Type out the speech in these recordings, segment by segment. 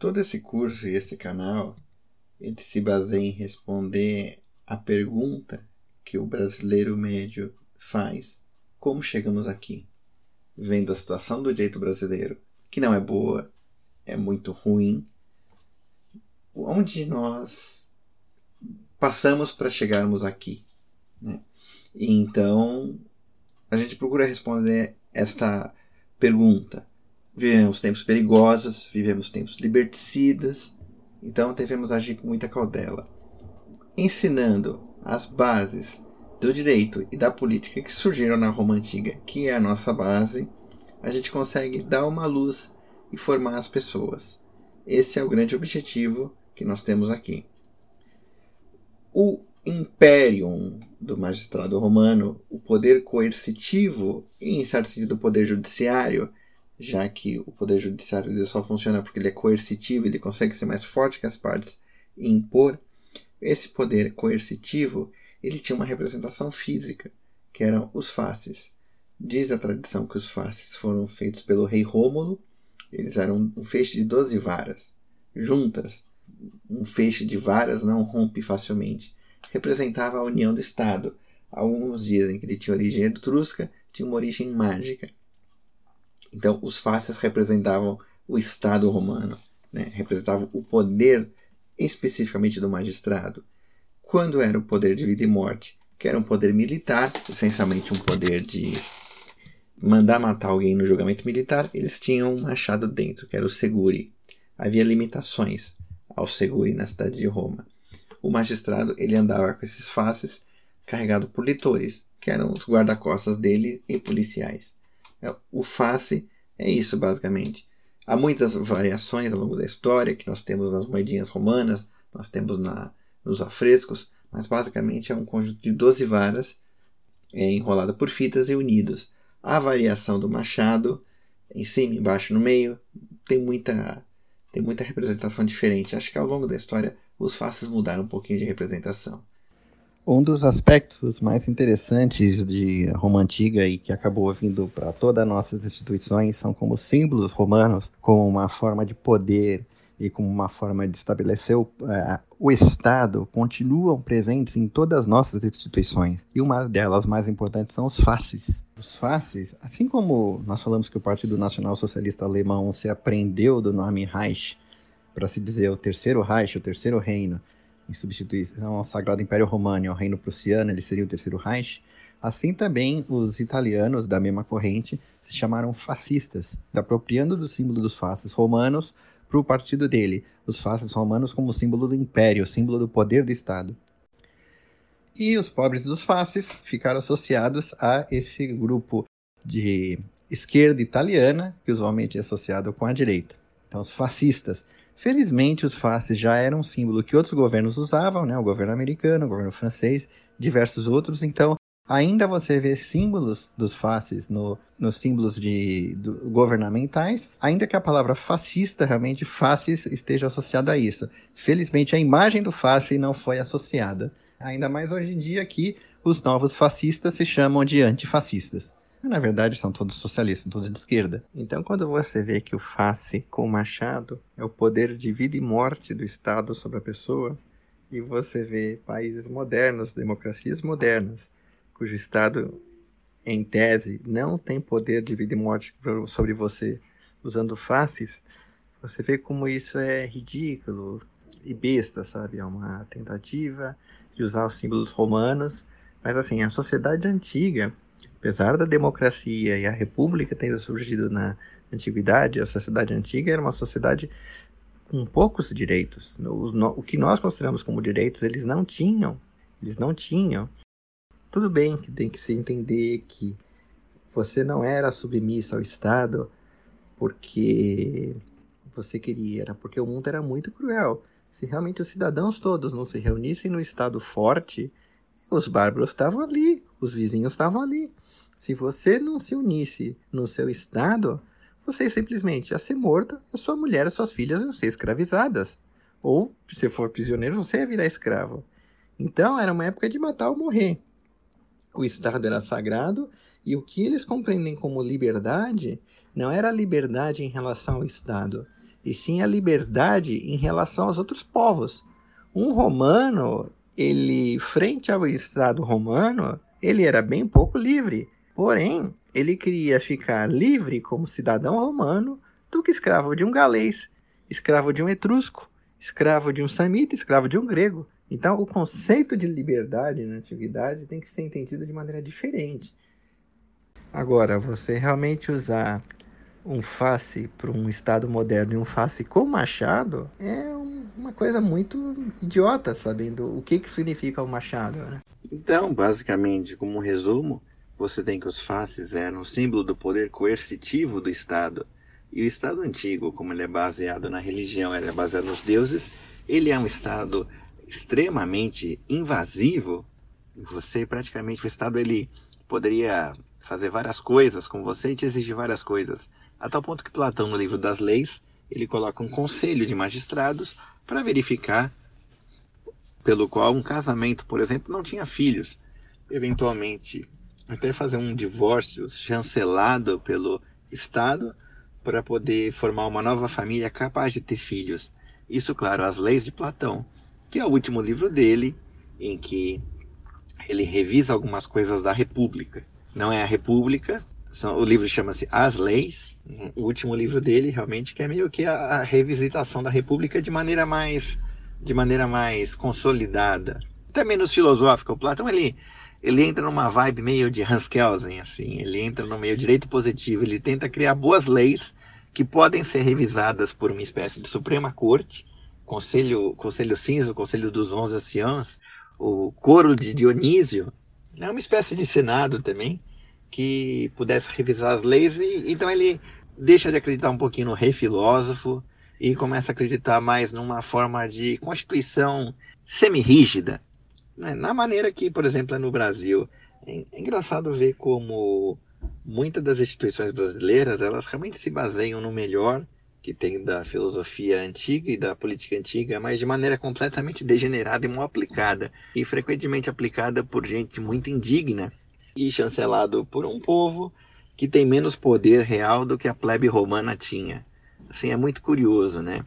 Todo esse curso e esse canal, ele se baseia em responder a pergunta que o brasileiro médio faz: como chegamos aqui? Vendo a situação do direito brasileiro, que não é boa, é muito ruim, onde nós passamos para chegarmos aqui? Né? Então, a gente procura responder esta pergunta. Vivemos tempos perigosos, vivemos tempos liberticidas, então devemos agir com muita cautela. Ensinando as bases do direito e da política que surgiram na Roma Antiga, que é a nossa base, a gente consegue dar uma luz e formar as pessoas. Esse é o grande objetivo que nós temos aqui. O imperium do magistrado romano, o poder coercitivo e, em certo sentido, o poder judiciário, já que o poder judiciário só funciona porque ele é coercitivo, ele consegue ser mais forte que as partes e impor. Esse poder coercitivo, ele tinha uma representação física, que eram os faces. Diz a tradição que os faces foram feitos pelo rei Rômulo, eles eram um feixe de 12 varas, juntas. Um feixe de varas não rompe facilmente representava a união do Estado. Alguns dizem que ele tinha origem etrusca, tinha uma origem mágica. Então, os faces representavam o Estado romano, né? representavam o poder especificamente do magistrado. Quando era o poder de vida e morte, que era um poder militar, essencialmente um poder de mandar matar alguém no julgamento militar, eles tinham um machado dentro, que era o segure. Havia limitações ao segure na cidade de Roma o magistrado ele andava com esses faces carregado por litores, que eram os guarda-costas dele e policiais. É, o face é isso, basicamente. Há muitas variações ao longo da história que nós temos nas moedinhas romanas, nós temos na, nos afrescos, mas basicamente é um conjunto de 12 varas é, enrolada por fitas e unidos. A variação do machado, em cima, embaixo, no meio, tem muita, tem muita representação diferente. Acho que ao longo da história os faces mudaram um pouquinho de representação. Um dos aspectos mais interessantes de Roma Antiga e que acabou vindo para todas as nossas instituições são como símbolos romanos, como uma forma de poder e como uma forma de estabelecer o, uh, o Estado, continuam presentes em todas as nossas instituições. E uma delas mais importantes são os faces. Os faces, assim como nós falamos que o Partido Nacional Socialista Alemão se aprendeu do nome Reich, para se dizer o terceiro Reich, o terceiro reino, em substituição ao Sagrado Império Romano e ao Reino Prussiano, ele seria o terceiro Reich. Assim também os italianos da mesma corrente se chamaram fascistas, apropriando do símbolo dos fasces romanos para o partido dele, os fasces romanos como símbolo do império, símbolo do poder do Estado. E os pobres dos fasces ficaram associados a esse grupo de esquerda italiana, que usualmente é associado com a direita. Então, os fascistas Felizmente, os faces já eram um símbolo que outros governos usavam, né? o governo americano, o governo francês, diversos outros. Então, ainda você vê símbolos dos faces no, nos símbolos de, do, governamentais, ainda que a palavra fascista, realmente, faces, esteja associada a isso. Felizmente, a imagem do face não foi associada. Ainda mais hoje em dia que os novos fascistas se chamam de antifascistas. Na verdade, são todos socialistas, todos de esquerda. Então, quando você vê que o face com o machado é o poder de vida e morte do Estado sobre a pessoa, e você vê países modernos, democracias modernas, cujo Estado, em tese, não tem poder de vida e morte sobre você usando faces, você vê como isso é ridículo e besta, sabe? É uma tentativa de usar os símbolos romanos, mas assim, a sociedade antiga Apesar da democracia e a república terem surgido na antiguidade, a sociedade antiga era uma sociedade com poucos direitos. O, o que nós consideramos como direitos, eles não tinham. Eles não tinham. Tudo bem que tem que se entender que você não era submisso ao Estado porque você queria, era porque o mundo era muito cruel. Se realmente os cidadãos todos não se reunissem no Estado forte, os bárbaros estavam ali, os vizinhos estavam ali. Se você não se unisse no seu estado, você simplesmente ia ser morto e a sua mulher e suas filhas iam ser escravizadas. Ou, se for prisioneiro, você ia virar escravo. Então, era uma época de matar ou morrer. O Estado era sagrado e o que eles compreendem como liberdade não era liberdade em relação ao Estado, e sim a liberdade em relação aos outros povos. Um romano, ele frente ao Estado romano, ele era bem pouco livre. Porém, ele queria ficar livre como cidadão romano do que escravo de um galês, escravo de um etrusco, escravo de um samita, escravo de um grego. Então, o conceito de liberdade na antiguidade tem que ser entendido de maneira diferente. Agora, você realmente usar um face para um Estado moderno e um face com machado é uma coisa muito idiota, sabendo o que, que significa o machado. Né? Então, basicamente, como um resumo, você tem que os faces eram símbolo do poder coercitivo do Estado. E o Estado antigo, como ele é baseado na religião, ele é baseado nos deuses, ele é um Estado extremamente invasivo, você praticamente o Estado ele poderia fazer várias coisas com você e te exigir várias coisas, a tal ponto que Platão no livro das Leis ele coloca um conselho de magistrados para verificar pelo qual um casamento, por exemplo, não tinha filhos, eventualmente até fazer um divórcio chancelado pelo Estado para poder formar uma nova família capaz de ter filhos. Isso, claro, as leis de Platão que é o último livro dele, em que ele revisa algumas coisas da República. Não é a República, são, o livro chama-se As Leis, o último livro dele realmente que é meio que a, a, revisitação da República de maneira mais de maneira mais consolidada, até menos filosófica. O Platão ele ele entra numa vibe meio de Hans Kelsen assim, ele entra no meio direito positivo, ele tenta criar boas leis que podem ser revisadas por uma espécie de Suprema Corte Conselho, Conselho Cinza, Conselho dos Onze Anciãos, o Coro de Dionísio, é uma espécie de Senado também, que pudesse revisar as leis, e então ele deixa de acreditar um pouquinho no rei filósofo e começa a acreditar mais numa forma de constituição semi-rígida, né? na maneira que, por exemplo, é no Brasil. É, é engraçado ver como muitas das instituições brasileiras elas realmente se baseiam no melhor que tem da filosofia antiga e da política antiga, mas de maneira completamente degenerada e mal aplicada, e frequentemente aplicada por gente muito indigna e chancelado por um povo que tem menos poder real do que a plebe romana tinha. Assim, é muito curioso, né?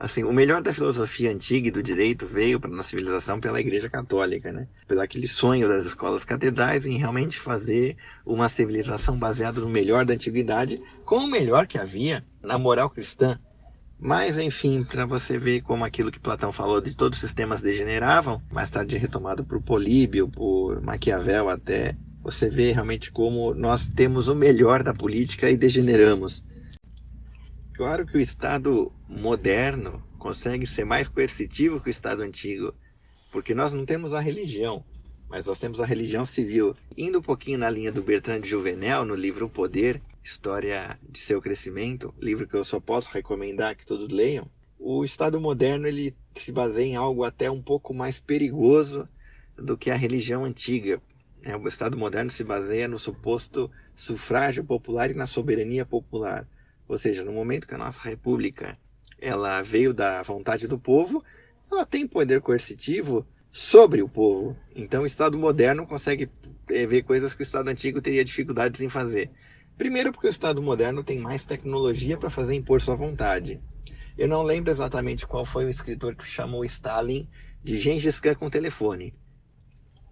Assim, o melhor da filosofia antiga e do direito veio para nossa civilização pela Igreja Católica, né? Pelo aquele sonho das escolas catedrais em realmente fazer uma civilização baseada no melhor da antiguidade, com o melhor que havia na moral cristã. Mas, enfim, para você ver como aquilo que Platão falou de todos os sistemas degeneravam, mais tarde retomado por Políbio, por Maquiavel até, você vê realmente como nós temos o melhor da política e degeneramos. Claro que o Estado moderno consegue ser mais coercitivo que o Estado antigo, porque nós não temos a religião, mas nós temos a religião civil. Indo um pouquinho na linha do Bertrand de Juvenel, no livro O Poder, História de Seu Crescimento, livro que eu só posso recomendar que todos leiam, o Estado moderno ele se baseia em algo até um pouco mais perigoso do que a religião antiga. É, o Estado moderno se baseia no suposto sufrágio popular e na soberania popular. Ou seja, no momento que a nossa república ela veio da vontade do povo, ela tem poder coercitivo sobre o povo. Então, o Estado moderno consegue ver coisas que o Estado antigo teria dificuldades em fazer. Primeiro, porque o Estado moderno tem mais tecnologia para fazer impor sua vontade. Eu não lembro exatamente qual foi o escritor que chamou Stalin de Gengis Khan com telefone.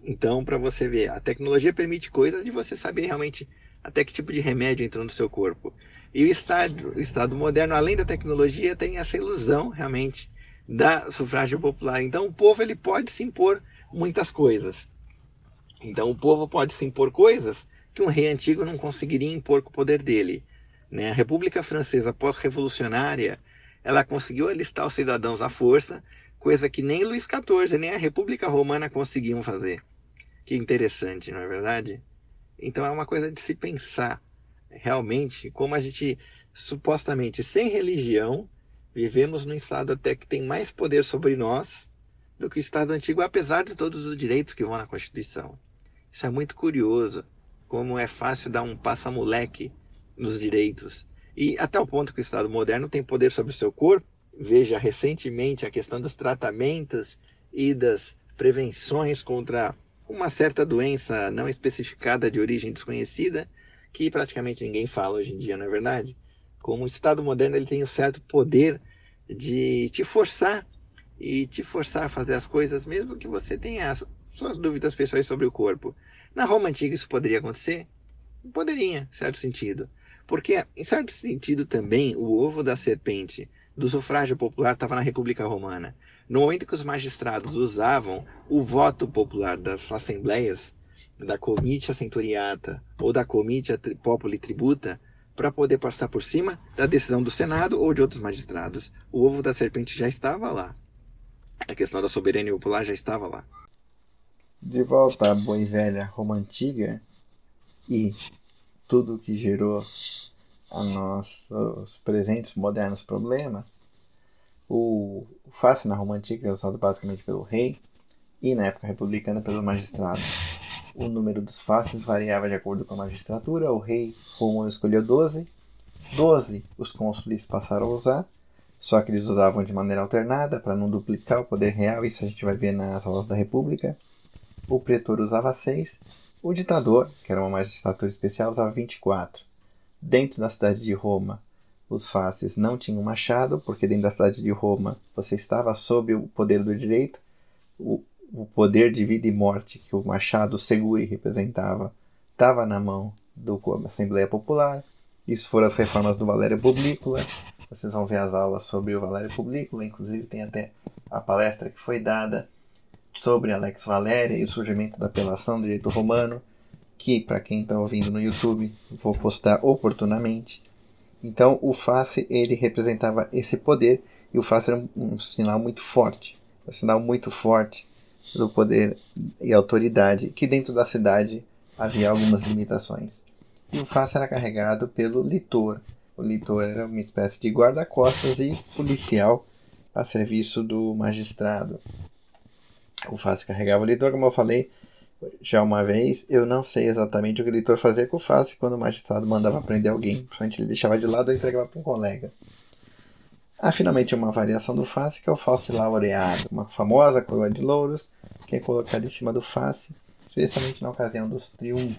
Então, para você ver, a tecnologia permite coisas de você saber realmente até que tipo de remédio entrou no seu corpo. E o Estado, o Estado moderno, além da tecnologia, tem essa ilusão realmente da sufrágio popular. Então o povo ele pode se impor muitas coisas. Então o povo pode se impor coisas que um rei antigo não conseguiria impor com o poder dele. Né? A República Francesa pós-revolucionária, ela conseguiu alistar os cidadãos à força, coisa que nem Luís XIV, nem a República Romana conseguiam fazer. Que interessante, não é verdade? Então é uma coisa de se pensar realmente como a gente supostamente sem religião vivemos num estado até que tem mais poder sobre nós do que o estado antigo, apesar de todos os direitos que vão na Constituição. Isso é muito curioso, como é fácil dar um passa-moleque nos direitos. E até o ponto que o Estado moderno tem poder sobre o seu corpo. Veja recentemente a questão dos tratamentos e das prevenções contra uma certa doença não especificada de origem desconhecida, que praticamente ninguém fala hoje em dia, não é verdade? Como o Estado moderno ele tem um certo poder de te forçar e te forçar a fazer as coisas, mesmo que você tenha as suas dúvidas pessoais sobre o corpo. Na Roma antiga isso poderia acontecer? Poderia, em certo sentido. Porque, em certo sentido, também o ovo da serpente do sufrágio popular estava na República Romana. No momento que os magistrados usavam o voto popular das assembleias, da comitia centuriata ou da comitia populi tributa, para poder passar por cima da decisão do Senado ou de outros magistrados. O ovo da serpente já estava lá. A questão da soberania popular já estava lá. De volta à boa e velha Roma Antiga e tudo que gerou a nossos presentes modernos problemas, o, face na Roma Antiga é usado basicamente pelo rei e na época republicana pelo magistrado. O número dos faces variava de acordo com a magistratura. O rei romano escolheu 12. 12 os cônsules passaram a usar, só que eles usavam de maneira alternada para não duplicar o poder real. Isso a gente vai ver nas aulas da República. O pretor usava 6. O ditador, que era uma magistratura especial, usava 24. Dentro da cidade de Roma, os faces não tinham machado, porque dentro da cidade de Roma você estava sob o poder do direito. O, o poder de vida e morte que o machado seguro representava estava na mão da Assembleia Popular. Isso foram as reformas do Valério Publícola. Vocês vão ver as aulas sobre o Valério Publícola, inclusive tem até a palestra que foi dada sobre Alex Valéria e o surgimento da apelação do direito romano que para quem está ouvindo no YouTube vou postar oportunamente. Então o face ele representava esse poder e o face era um, um sinal muito forte, um sinal muito forte do poder e autoridade que dentro da cidade havia algumas limitações. E o face era carregado pelo litor. O litor era uma espécie de guarda-costas e policial a serviço do magistrado. O face carregava o litor, como eu falei, já uma vez, eu não sei exatamente o que o editor fazia com o face quando o magistrado mandava prender alguém. Ele deixava de lado ou entregava para um colega. Há finalmente uma variação do face que é o falso laureado, uma famosa coroa de louros que é colocada em cima do face, especialmente na ocasião dos triunfos.